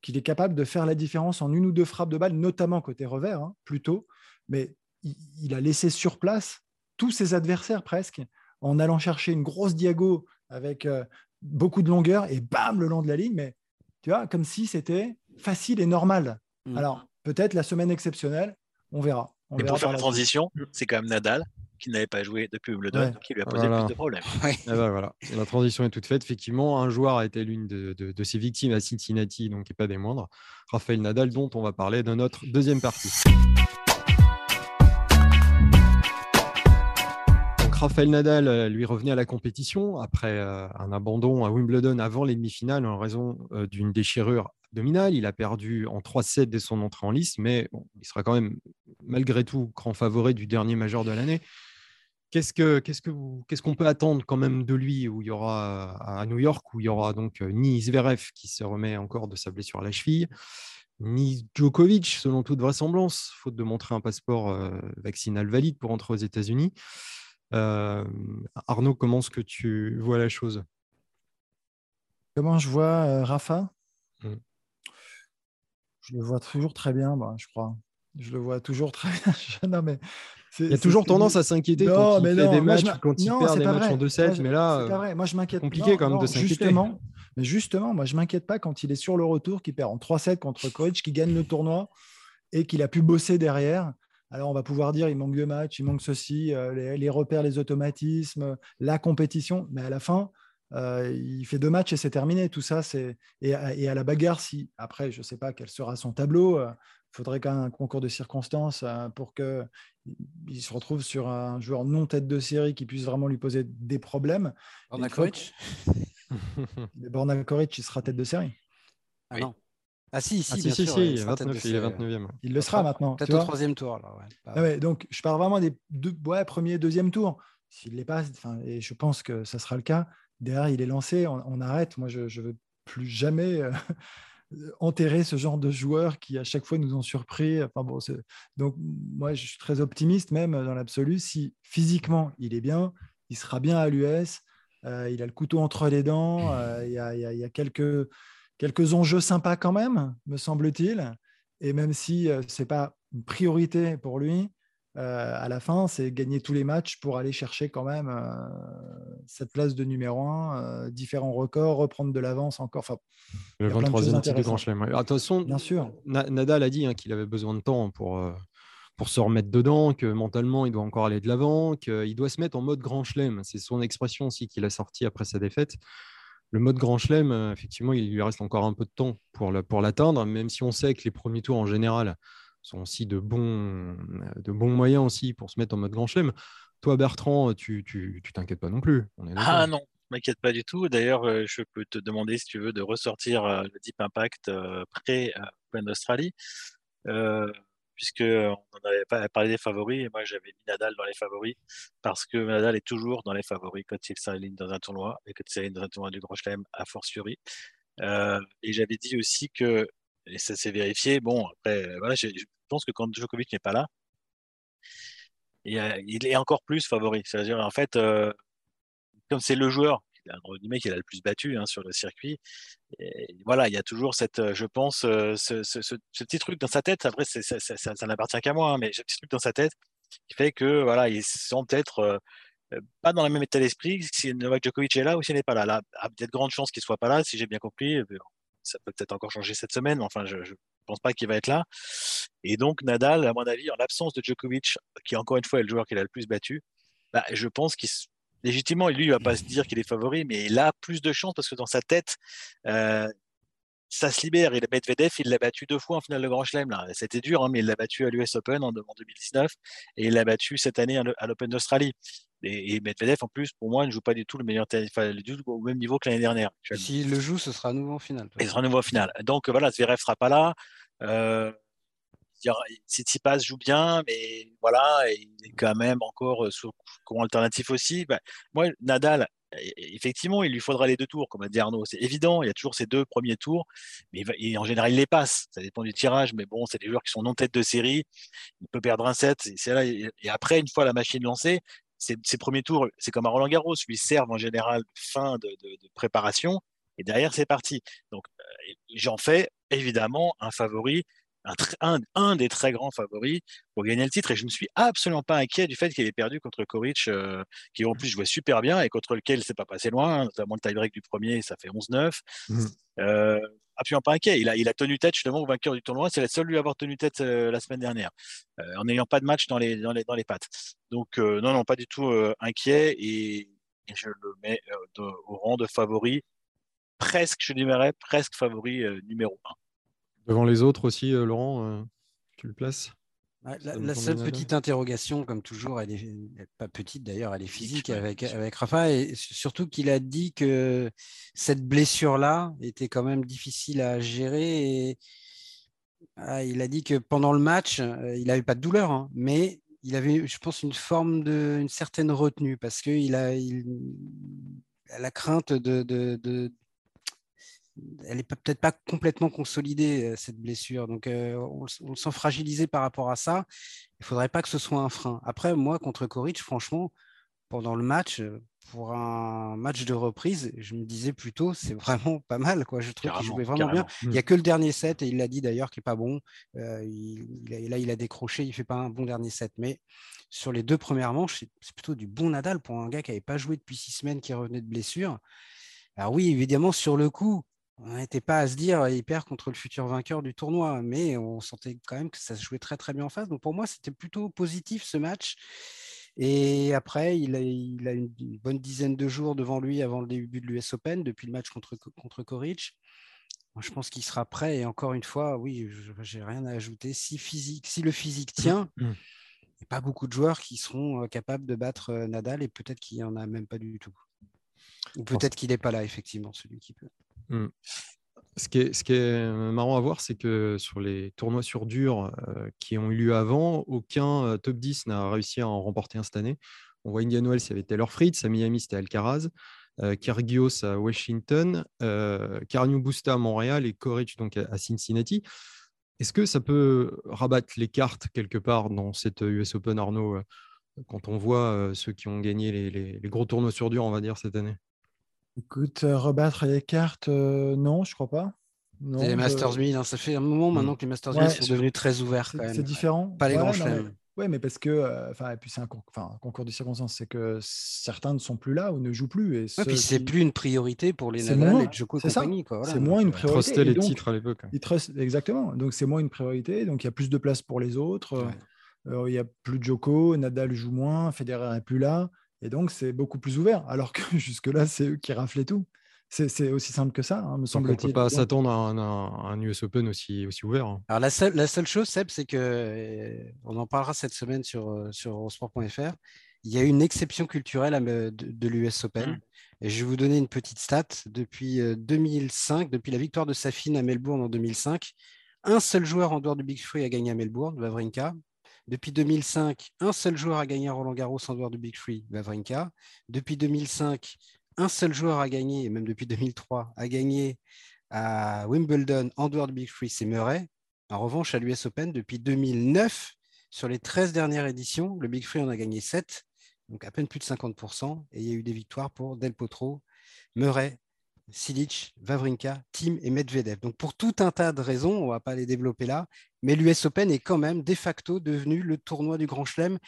qu'il est capable de faire la différence en une ou deux frappes de balle, notamment côté revers, hein, plutôt. Mais il, a laissé sur place tous ses adversaires presque, en allant chercher une grosse diago avec euh, beaucoup de longueur et bam, le long de la ligne. Mais tu vois, comme si c'était facile et normal. Mmh. Alors, peut-être la semaine exceptionnelle, on verra. et pour faire la transition, c'est quand même Nadal qui n'avait pas joué depuis Wimbledon, qui lui a posé plus de problèmes. Ben, voilà. La transition est toute faite. Effectivement, un joueur a été l'une de, de, ses victimes à Cincinnati, donc qui n'est pas des moindres. Raphaël Nadal, dont on va parler dans notre deuxième partie. Donc, Raphaël Nadal, euh, lui, revenait à la compétition après euh, un abandon à Wimbledon avant les demi-finales en raison euh, d'une déchirure il a perdu en 3-7 dès son entrée en liste, mais il sera quand même, malgré tout, grand favori du dernier majeur de l'année. Qu'est-ce que qu'est-ce que qu'est-ce qu'on peut attendre quand même de lui où il y aura à New York où il y aura donc euh, ni Zverev qui se remet encore de sa blessure à la cheville, ni Djokovic selon toute vraisemblance, faute de montrer un passeport euh, vaccinal valide pour entrer aux États-Unis. Euh, Arnaud, comment est-ce que tu vois la chose? Comment je vois Rafa? Mmh. Je le vois toujours très bien, bah, je crois. Je le vois toujours très bien. mais il y a toujours tendance à s'inquiéter quand il fait des matchs, quand il perd des matchs en 2-7, mais là, c'est moi je m'inquiète. Compliqué quand même de s'inquiéter. Justement, mais justement, moi je m'inquiète pas quand il est sur le retour, qu'il perd en 3-7 contre Coach, qui gagne le tournoi et qu'il a pu bosser derrière. Alors on va pouvoir dire il manque de matchs, il manque ceci, euh, les, les, repères, les automatismes, la compétition, mais à la fin, euh, il fait deux matchs et c'est terminé. Tout ça, c'est et, à la bagarre, si après, je ne sais pas quel sera son tableau, il euh, faudrait quand même un concours de circonstances euh, pour que il se retrouve sur un joueur non tête de série qui puisse vraiment lui poser des problèmes. Borna Koric Borna Koric, il sera tête de série. Ah non. Ah si, si, ah, bien sûr, il, 29, il est 29e. Il le sera maintenant. Peut-être au troisième tour. Ah donc, je parle vraiment des deux, ouais, premier, deuxième tour. S'il l'est pas, et je pense que ça sera le cas, derrière, il est lancé, on, arrête. Moi, je ne veux plus jamais euh, enterrer ce genre de joueurs qui, à chaque fois, nous ont surpris. Donc, moi, je suis très optimiste, même dans l'absolu. Si physiquement, il est bien, il sera bien à l'US. Euh, il a le couteau entre les dents. Euh, il, y a, quelques, quelques enjeux sympas quand même, me semble-t-il. Et même si ce n'est pas une priorité pour lui, euh, à la fin, c'est gagner tous les matchs pour aller chercher quand même euh, cette place de numéro 1, euh, différents records, reprendre de l'avance encore. Enfin, le 23e titre du Grand Chelem. Attention, Bien sûr. Nadal a dit hein, qu'il avait besoin de temps pour, pour se remettre dedans, que mentalement, il doit encore aller de l'avant, qu'il doit se mettre en mode Grand Chelem. C'est son expression aussi qu'il a sorti après sa défaite. Le mode Grand Chelem, effectivement, il lui reste encore un peu de temps pour l'atteindre, même si on sait que les premiers tours en général sont aussi de bons, de bons moyens aussi pour se mettre en mode grand chelem. Toi, Bertrand, tu t'inquiètes pas non plus. ah non, m'inquiète pas du tout. D'ailleurs, euh, je peux te demander si tu veux de ressortir euh, le Deep Impact euh, pré Open d'Australie, puisque on avait pas parlé des favoris et moi j'avais mis Nadal dans les favoris parce que Nadal est toujours dans les favoris quand il s'aligne dans un tournoi et quand il s'aligne dans un tournoi du Grand Chelem à fortiori. et j'avais dit aussi que et ça s'est vérifié. Bon, après, voilà, je, pense que quand Djokovic n'est pas là, il est encore plus favori. C'est-à-dire, en fait, comme c'est le joueur qui a le plus battu hein, sur le circuit. Voilà, il y a toujours cette, je pense, ce, petit truc dans sa tête. Après, ça, n'appartient qu'à moi, hein, mais ce petit truc dans sa tête qui fait que voilà, ils sont peut-être pas dans le même état d'esprit si Novak Djokovic est là ou s'il n'est pas là. Là, a peut-être grande chance qu'il soit pas là, si j'ai bien compris. Ça peut peut-être encore changer cette semaine, mais enfin, je, ne pense pas qu'il va être là. Et donc, Nadal, à mon avis, en l'absence de Djokovic, qui encore une fois est le joueur qu'il a le plus battu, bah, je pense qu'il légitimement, lui, il va pas se dire qu'il est favori, mais il a plus de chance parce que dans sa tête, euh, ça se libère. Et Medvedev, il l'a battu deux fois en finale de Grand Chelem. C'était dur, hein, mais il l'a battu à l'US Open en, 2019 et il l'a battu cette année à l'Open d'Australie. Et, Medvedev, en plus, pour moi, ne joue pas du tout le meilleur enfin, au même niveau que l'année dernière. S'il le joue, ce sera à nouveau en finale. Il sera à nouveau en finale. Donc voilà, Zverev sera pas là. Euh, Tsitsipas joue bien, mais voilà, il est quand même encore euh, sur courant alternatif aussi. Bah, moi, Nadal, e, effectivement, il lui faudra les deux tours, comme a dit Arnaud. C'est évident, il y a toujours ces deux premiers tours, mais en général, il les passe. Ça dépend du tirage, mais bon, c'est des joueurs qui sont non tête de série. Il peut perdre un set. là, et après, une fois la machine lancée, ces, premiers tours, c'est comme à Roland Garros, lui servent en général fin de, préparation, et derrière, c'est parti. Donc, euh, j'en fais évidemment un favori un, des très grands favoris pour gagner le titre. Et je ne suis absolument pas inquiet du fait qu'il ait perdu contre Koric, euh, qui en plus jouait super bien et contre lequel c'est pas passé loin, notamment le tie-break du premier, ça fait 11-9. Mmh. Euh, pas inquiet. Il a, il a tenu tête justement au vainqueur du tournoi. C'est la seule lui avoir tenu tête euh, la semaine dernière, en n'ayant pas de match dans les, dans les, dans les pattes. Donc, non, non, pas du tout inquiet. Et, je le mets au rang de favori, presque, je dirais, presque favori numéro 1. Devant les autres aussi, euh, Laurent, euh, tu le places? La, seule petite interrogation, comme toujours, elle est pas petite d'ailleurs, elle est physique avec, avec Rafa, et surtout qu'il a dit que cette blessure-là était quand même difficile à gérer. Et... Ah, il a dit que pendant le match, euh, il n'avait pas de douleur, hein, mais il avait, je pense, une forme de, une certaine retenue parce qu'il a, il, la crainte de, de, elle n'est peut-être pas complètement consolidée, euh, cette blessure. Donc, euh, on, le sent fragilisé par rapport à ça. Il ne faudrait pas que ce soit un frein. Après, moi, contre Koric, franchement, pendant le match, euh, pour un match de reprise, je me disais plutôt, c'est vraiment pas mal. Quoi. Je trouve qu'il jouait vraiment bien. Il n'y a que le dernier set, et il l'a dit d'ailleurs, qui n'est pas bon. il, là, il a décroché, il ne fait pas un bon dernier set. Mais sur les deux premières manches, c'est plutôt du bon Nadal pour un gars qui n'avait pas joué depuis six semaines, qui revenait de blessure. Alors oui, évidemment, sur le coup, on n'était pas à se dire il perd contre le futur vainqueur du tournoi, mais on sentait quand même que ça se jouait très très bien en face. Donc pour moi, c'était plutôt positif ce match. Et après, il a, une bonne dizaine de jours devant lui avant le début de l'US Open, depuis le match contre, contre je pense qu'il sera prêt. Et encore une fois, oui, je n'ai rien à ajouter. Si, physique, si le physique mmh, tient, mmh. il n'y a pas beaucoup de joueurs qui seront capables de battre Nadal et peut-être qu'il n'y en a même pas du tout. Ou peut-être qu'il n'est pas là, effectivement, celui qui peut. Mmh. Ce qui, est, est, marrant à voir, c'est que sur les tournois sur dur euh, qui ont eu lieu avant, aucun euh, top 10 n'a réussi à en remporter un cette année. On voit Indian Wells, il Taylor Fritz, à Miami, c'était Alcaraz, euh, à Washington, euh, Busta à Montréal et Koric donc à, Cincinnati. Est-ce que ça peut rabattre les cartes quelque part dans cette US Open, Arnaud, quand on voit ceux qui ont gagné les, les gros tournois sur dur, on va dire, cette année? Écoute, euh, rebattre les cartes, euh, non, je crois pas. Les Masters 1000, hein, ça fait un moment mmh. maintenant que les Masters 1000 sont devenus très ouverts. C'est différent. Pas les grands chelems. Oui, mais parce que, euh, enfin, et puis c'est un, concours de circonstances, c'est que certains ne sont plus là ou ne jouent plus. Et, puis c'est plus une priorité pour les Nadal et Djoko et compagnie. c'est moins une priorité. les titres à l'époque. Exactement. Donc c'est moins une priorité. Donc il y a plus de place pour les autres. il y a plus de Djoko, Nadal joue moins, Federer n'est plus là. Et donc, c'est beaucoup plus ouvert. Alors que jusque-là, c'est eux qui raflaient tout. C'est aussi simple que ça, hein, me semble-t-il. On ne peut pas s'attendre à, un, US Open aussi, aussi ouvert. Hein. Alors la seule, la seule chose, Seb, c'est que, euh, on en parlera cette semaine sur, euh, sur sport.fr, il y a une exception culturelle de, l'US Open. Mmh. Et je vais vous donner une petite stat. Depuis 2005, depuis la victoire de Safin à Melbourne en 2005, un seul joueur en dehors du Big Free a gagné à Melbourne, Vavrinka. Depuis 2005, un seul joueur a gagné Roland Garros en dehors du Big Free, Vavrinka. Depuis 2005, un seul joueur a gagné, et même depuis 2003, a gagné à Wimbledon en dehors du Big Free, c'est Murray. En revanche, à l'US Open, depuis 2009, sur les 13 dernières éditions, le Big Free en a gagné 7, donc à peine plus de 50%, et il y a eu des victoires pour Del Potro, Murray, Silic, Vavrinka, Tim et Medvedev. Donc pour tout un tas de raisons, on ne va pas les développer là, mais l'US Open est quand même de facto devenu le tournoi du Grand Chelem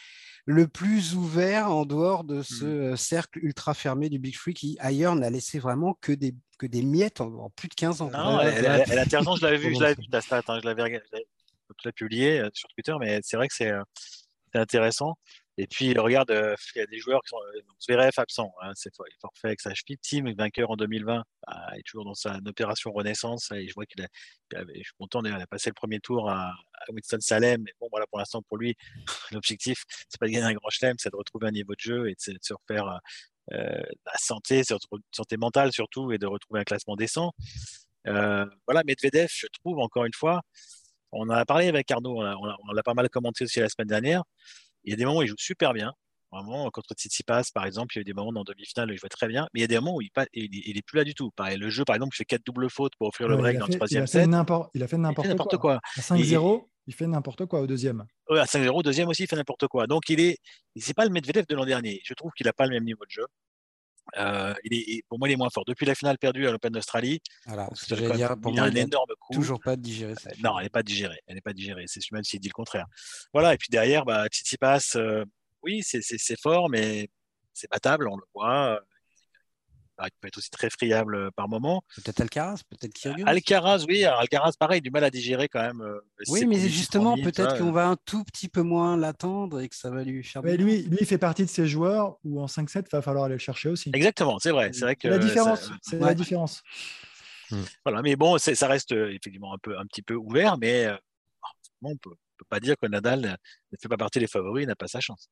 le plus ouvert en dehors de ce mmh. euh, cercle ultra fermé du Big Free qui ailleurs n'a laissé vraiment que des, que des miettes en, plus de 15 ans. Non, elle, elle, intéressante, je l'avais vu, je l'avais vu ta stat, hein, je l'avais publié euh, sur Twitter, mais c'est vrai que c'est euh, intéressant. Et puis, regarde, euh, il y a des joueurs qui sont. Euh, Zverev absent, hein, c'est forfait avec sa. Team, vainqueur en 2020, bah, il est toujours dans sa opération renaissance. Et je vois qu'il a, je suis content, il a passé le premier tour à, Winston-Salem. Mais bon, voilà, pour l'instant, pour lui, l'objectif, c'est pas de gagner un grand chelem, c'est de retrouver un niveau de jeu et de, se refaire euh, la santé, santé mentale surtout, et de retrouver un classement décent. Euh, voilà, Medvedev, je trouve, encore une fois, on en a parlé avec Arnaud, on l'a pas mal commenté aussi la semaine dernière. Il y a des moments où il joue super bien. Vraiment, contre Tsitsipas, par exemple, il y a eu des moments dans demi-finale où il jouait très bien, mais il y a des moments où il, n'est plus là du tout. Pareil, le jeu, par exemple, il fait quatre doubles fautes pour offrir le break dans le troisième set. Il a fait n'importe quoi. À 5-0, il fait n'importe quoi au deuxième. à 5-0, au deuxième aussi, il fait n'importe quoi. Donc, il est, c'est pas le Medvedev de l'an dernier. Je trouve qu'il n'a pas le même niveau de jeu. Euh, il est, pour moi, il est moins fort. Depuis la finale perdue à l'Open d'Australie, voilà, il a un énorme coup. Toujours pas digéré. non, elle n'est pas digérée. Elle n'est pas digérée. C'est même s'il dit le contraire. Voilà. Et puis derrière, bah, Tsitsipas, euh, oui, c'est fort, mais c'est battable. On le voit. Bah, il peut être aussi très friable euh, par moment. Peut-être Alcaraz, peut-être Kyrgios. Alcaraz, oui. Alcaraz, pareil, du mal à digérer quand même. Euh, oui, mais justement, peut-être qu'on va un tout petit peu moins l'attendre et que ça va lui faire. Mais lui, lui, il fait partie de ces joueurs où en 5-7, il va falloir aller le chercher aussi. Exactement, c'est vrai. C'est vrai que la différence. C'est la différence. Hmm. Voilà, mais bon, ça reste euh, effectivement un peu, un petit peu ouvert, mais on ne peut, peut, pas dire que Nadal ne fait pas partie des favoris, il n'a pas sa chance.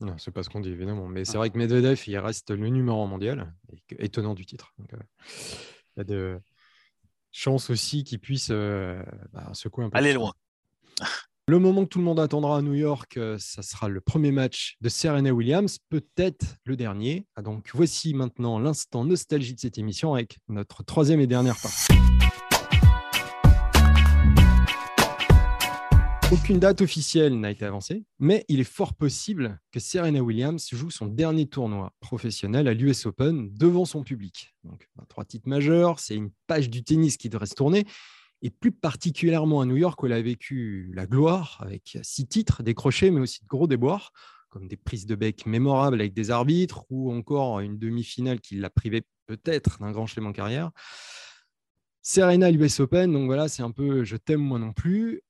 Non, c'est pas ce qu'on dit, évidemment. Mais c'est vrai que Medvedev, il reste le numéro mondial, étonnant du titre. Euh, il y a de chances aussi qu'il puisse euh, bah, secouer un peu. Aller loin. Le moment que tout le monde attendra à New York, euh, ça sera le premier match de Serena Williams, peut-être le dernier. Ah, donc voici maintenant l'instant nostalgie de cette émission avec notre troisième et dernière partie. Aucune date officielle n'a été avancée, mais il est fort possible que Serena Williams joue son dernier tournoi professionnel à l'US Open devant son public. Donc, trois titres majeurs, c'est une page du tennis qui devrait se tourner, et plus particulièrement à New York où elle a vécu la gloire avec six titres décrochés, mais aussi de gros déboires, comme des prises de bec mémorables avec des arbitres ou encore une demi-finale qui l'a privé peut-être d'un grand chelem en carrière. Serena l'US Open, donc voilà, c'est un peu je t'aime moi non plus.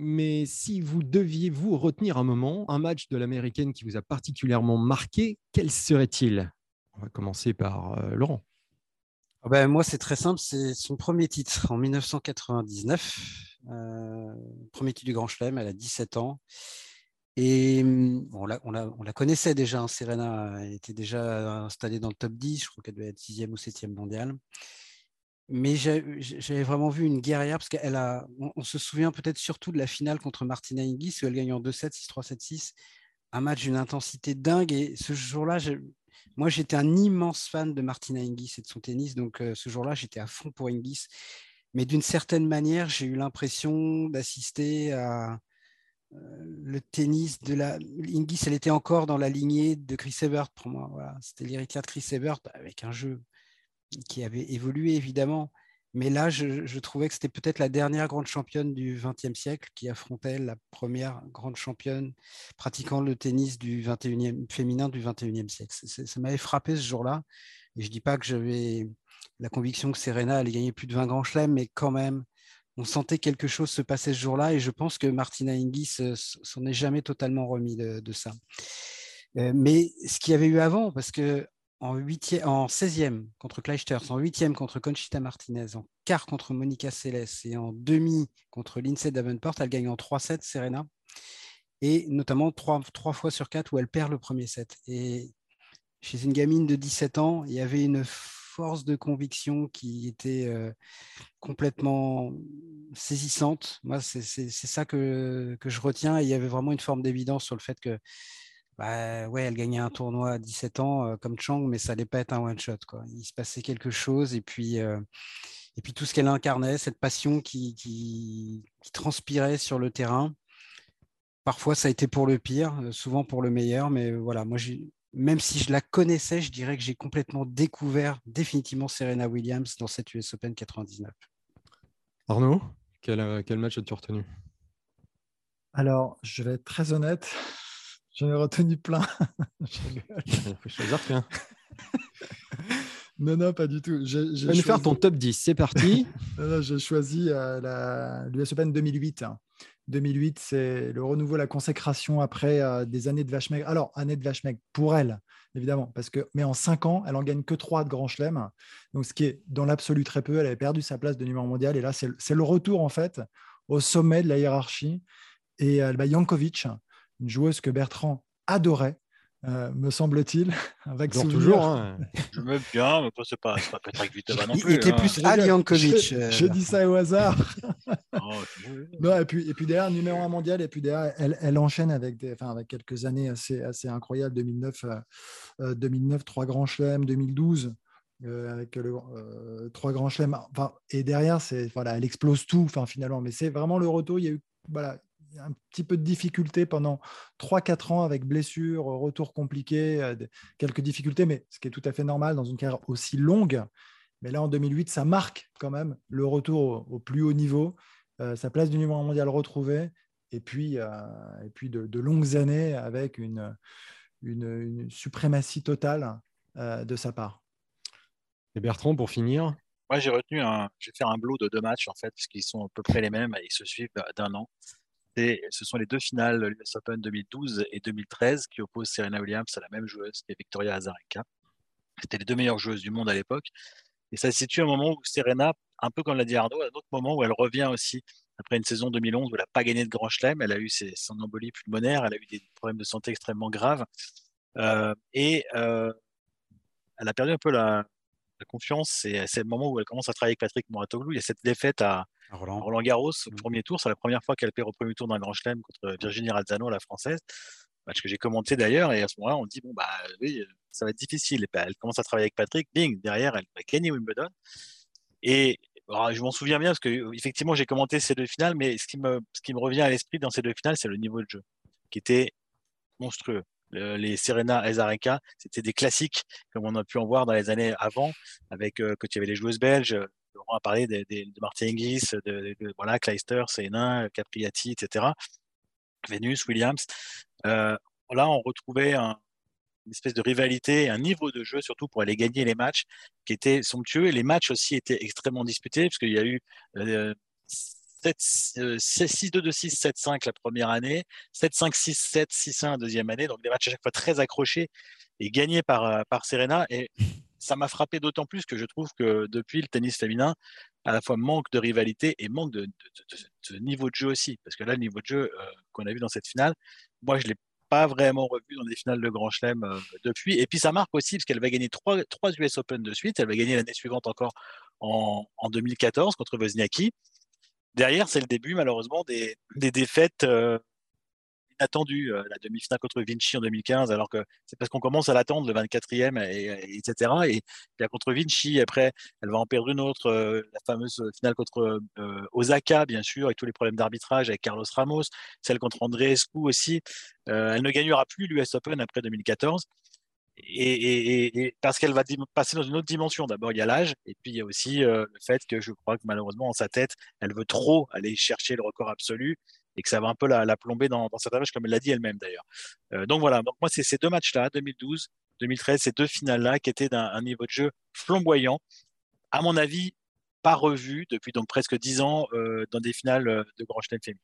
Mais si vous deviez vous retenir un moment, un match de l'américaine qui vous a particulièrement marqué, quel serait-il? On va commencer par euh, Laurent. Ah ben, moi, c'est très simple, c'est son premier titre en 1999, euh, premier titre du Grand Chelem, elle a 17 ans. Et hum, on la, on la, connaissait déjà, hein, Serena était déjà installée dans le top 10, je crois qu'elle devait être 6e ou 7e mondiale mais j'avais vraiment vu une guerrière parce qu'elle a. On, se souvient peut-être surtout de la finale contre Martina Hingis où elle gagne en 2-7, 6-3, 7-6. Un match d'une intensité dingue. Et ce jour-là, moi, j'étais un immense fan de Martina Hingis et de son tennis. Donc, euh, ce jour-là, j'étais à fond pour Hingis. Mais d'une certaine manière, j'ai eu l'impression d'assister à euh, le tennis de la. Hingis, elle était encore dans la lignée de Chris Ebert pour moi. Voilà. C'était l'héritière de Chris Ebert avec un jeu qui avait évolué évidemment. Mais là, je, trouvais que c'était peut-être la dernière grande championne du XXe siècle qui affrontait la première grande championne pratiquant le tennis du 21e, féminin du XXIe siècle. Ça, m'avait frappé ce jour-là. Et je ne dis pas que j'avais la conviction que Serena allait gagner plus de 20 grands chelems, mais quand même, on sentait quelque chose se passer ce jour-là. Et je pense que Martina Hingis euh, s'en est jamais totalement remis de, de ça. Euh, mais ce qu'il y avait eu avant, parce que en, en 16e contre Clijsters, en 8e contre Conchita Martinez, en quart contre Monica Seles et en demi contre Lindsay Davenport, elle gagne en 3-7, Serena. Et notamment 3, fois sur 4 où elle perd le premier set. Et chez une gamine de 17 ans, il y avait une force de conviction qui était euh, complètement saisissante. Moi, c'est ça que, que, je retiens. Et il y avait vraiment une forme d'évidence sur le fait que bah, ouais, elle gagnait un tournoi à 17 ans euh, comme Chang, mais ça n'allait pas être un one-shot. Il se passait quelque chose et puis, euh, et puis tout ce qu'elle incarnait, cette passion qui, qui, transpirait sur le terrain. Parfois, ça a été pour le pire, euh, souvent pour le meilleur, mais voilà, moi, même si je la connaissais, je dirais que j'ai complètement découvert définitivement Serena Williams dans cette US Open 99. Arnaud, quel, quel match as-tu retenu? Alors, je vais être très honnête, J'en ai retenu plein. Il faut choisir qu'un. Non, non, pas du tout. Je vais nous faire ton top 10. C'est parti. J'ai choisi euh, l'US Open 2008. 2008, c'est le renouveau, la consécration après euh, des années de vache maigre. Alors, année de vache maigre pour elle, évidemment, parce que, mais en cinq ans, elle en gagne que trois de Grand Chelem. Donc, ce qui est dans l'absolu très peu. Elle avait perdu sa place de numéro mondial. Et là, c'est le retour, en fait, au sommet de la hiérarchie. Et euh, bah, Jankovic, une joueuse que Bertrand adorait, euh, me semble-t-il. Avec toujours. Hein. Je me bien, mais c'est pas, pas Patrick Vitova non plus. Il était hein. plus Ali Jankovic. Euh, je, dis ça au hasard. Oh, non, et, puis, et puis derrière, numéro un mondial, et puis derrière, elle, elle enchaîne avec, des, enfin, avec quelques années assez, assez incroyables. 2009, 2009 3 grands chelems, 2012. avec le, trois grands chelems. Enfin, et derrière, c'est voilà, elle explose tout. Enfin, finalement, mais c'est vraiment le retour. Il y a eu voilà, un petit peu de difficulté pendant 3-4 ans avec blessures, retour compliqué, euh, quelques difficultés, mais ce qui est tout à fait normal dans une carrière aussi longue. Mais là, en 2008, ça marque quand même le retour au, plus haut niveau, euh, sa place du numéro mondial retrouvée, et puis, euh, et puis de, longues années avec une, une, suprématie totale de sa part. Et Bertrand, pour finir? Moi, j'ai retenu un. Je vais faire un bloc de deux matchs, en fait, parce qu'ils sont à peu près les mêmes, ils se suivent d'un an ce sont les deux finales, l'US Open 2012 et 2013, qui opposent Serena Williams à la même joueuse, qui est Victoria Azarenka. C'était les deux meilleures joueuses du monde à l'époque. Et ça se situe à un moment où Serena, un peu comme l'a dit Arnaud, à un autre moment où elle revient aussi après une saison 2011 où elle n'a pas gagné de Grand Chelem. Elle a eu son embolie pulmonaire, elle a eu des problèmes de santé extrêmement graves. Euh, et euh, elle a perdu un peu la, confiance. C'est le moment où elle commence à travailler avec Patrick Mouratoglou. Il y a cette défaite à, Roland. Garros au mmh. premier tour. C'est la première fois qu'elle perd au premier tour d'un grand chelem contre Virginie Razzano, la française. Match que j'ai commenté d'ailleurs. Et à ce moment-là, on dit bon, bah oui, ça va être difficile. elle commence à travailler avec Patrick. Bing, derrière, elle va gagner Wimbledon. Et je m'en souviens bien parce que effectivement, j'ai commenté ces deux finales. Mais ce qui me, ce qui me revient à l'esprit dans ces deux finales, c'est le niveau de jeu qui était monstrueux. les Serena Azarenka, c'était des classiques comme on a pu en voir dans les années avant, avec euh, quand il y avait les joueuses belges, on a parlé de, Martin Hingis, de, de, voilà, Kleister, Sénin, Capriati, etc. Venus, Williams. Euh, là, on retrouvait une espèce de rivalité, un niveau de jeu surtout pour aller gagner les matchs qui était somptueux. Et les matchs aussi étaient extrêmement disputés parce qu'il y a eu 6-2-2-6, 7-5 la première année, 7-5, 6-7, 6-1 la deuxième année. Donc des matchs à chaque fois très accrochés et gagnés par, euh, par Serena. Et ça m'a frappé d'autant plus que je trouve que depuis le tennis féminin, à la fois manque de rivalité et manque de, niveau de jeu aussi. Parce que là, le niveau de jeu euh, qu'on a vu dans cette finale, moi, je ne l'ai pas vraiment revu dans des finales de Grand Chelem euh, depuis. Et puis, ça marque aussi parce qu'elle va gagner trois, US Open de suite. Elle va gagner l'année suivante encore en, en 2014 contre Wozniacki. Derrière, c'est le début, malheureusement, des, des défaites euh, attendu euh, la demi-finale contre Vinci en 2015, alors que c'est parce qu'on commence à l'attendre, le 24e, et, etc. Et puis contre Vinci, après, elle va en perdre une autre, euh, la fameuse finale contre euh, Osaka, bien sûr, avec tous les problèmes d'arbitrage avec Carlos Ramos, celle contre André Escou aussi. elle ne gagnera plus l'US Open après 2014. Et, parce qu'elle va passer dans une autre dimension. D'abord, il y a l'âge, et puis il y a aussi le fait que je crois que malheureusement, en sa tête, elle veut trop aller chercher le record absolu et que ça va un peu la, plomber dans, dans certains matchs, comme elle l'a dit elle-même d'ailleurs. Euh, donc voilà, donc moi, c'est ces deux matchs-là, 2012, 2013, ces deux finales-là qui étaient d'un niveau de jeu flamboyant, à mon avis, pas revu depuis donc presque dix ans euh, dans des finales euh, de Grand Chelem féminin.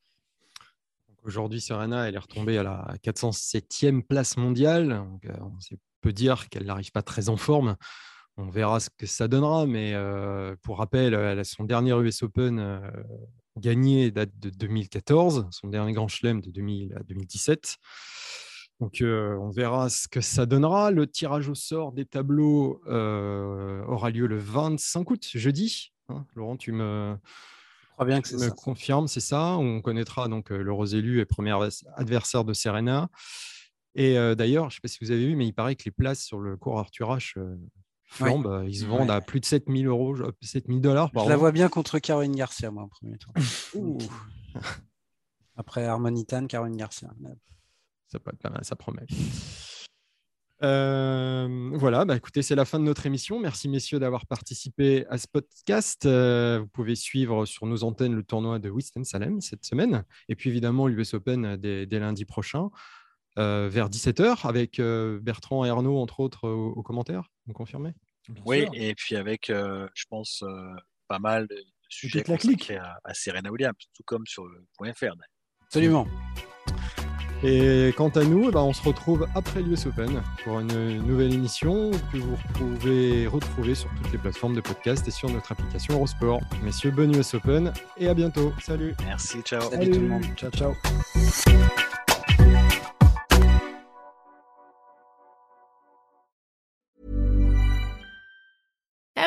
Aujourd'hui, Serena, elle est retombée à la 407e place mondiale. On peut dire qu'elle n'arrive pas très en forme. On verra ce que ça donnera, mais pour rappel, elle a son dernier US Open gagné date de 2014, son dernier grand chelem de 2000 à 2017. Donc, on verra ce que ça donnera. Le tirage au sort des tableaux aura lieu le 25 août, jeudi. Hein. Laurent, tu me, crois bien que c'est confirmes, c'est ça? On connaîtra donc le Rosélu et premier adversaire de Serena. Et d'ailleurs, je ne sais pas si vous avez vu, mais il paraît que les places sur le cours Arthur H flambent. Ils se vendent à plus de 7000 euros, 7000 dollars. Je la vois bien contre Caroline Garcia, moi, en premier tour. Après Harmonitan, Caroline Garcia. Ça peut être pas mal, ça promet. Euh, voilà, bah écoutez, c'est la fin de notre émission. Merci messieurs d'avoir participé à ce podcast. Euh, vous pouvez suivre sur nos antennes le tournoi de Winston-Salem cette semaine, et puis évidemment l'US Open dès, lundi prochain, euh, vers 17h, avec Bertrand et Arnaud, entre autres, aux, commentaires. Vous confirmez? Oui, et puis avec, je pense, pas mal de sujets consacrés à, à, Serena Williams, tout comme sur le point .fr. Absolument. Et quant à nous, eh ben, on se retrouve après l'US Open pour une nouvelle émission que vous pouvez retrouver sur toutes les plateformes de podcast et sur notre application Eurosport. Messieurs, bonne US Open et à bientôt. Salut. Merci, ciao. Salut, tout le monde. Ciao, ciao.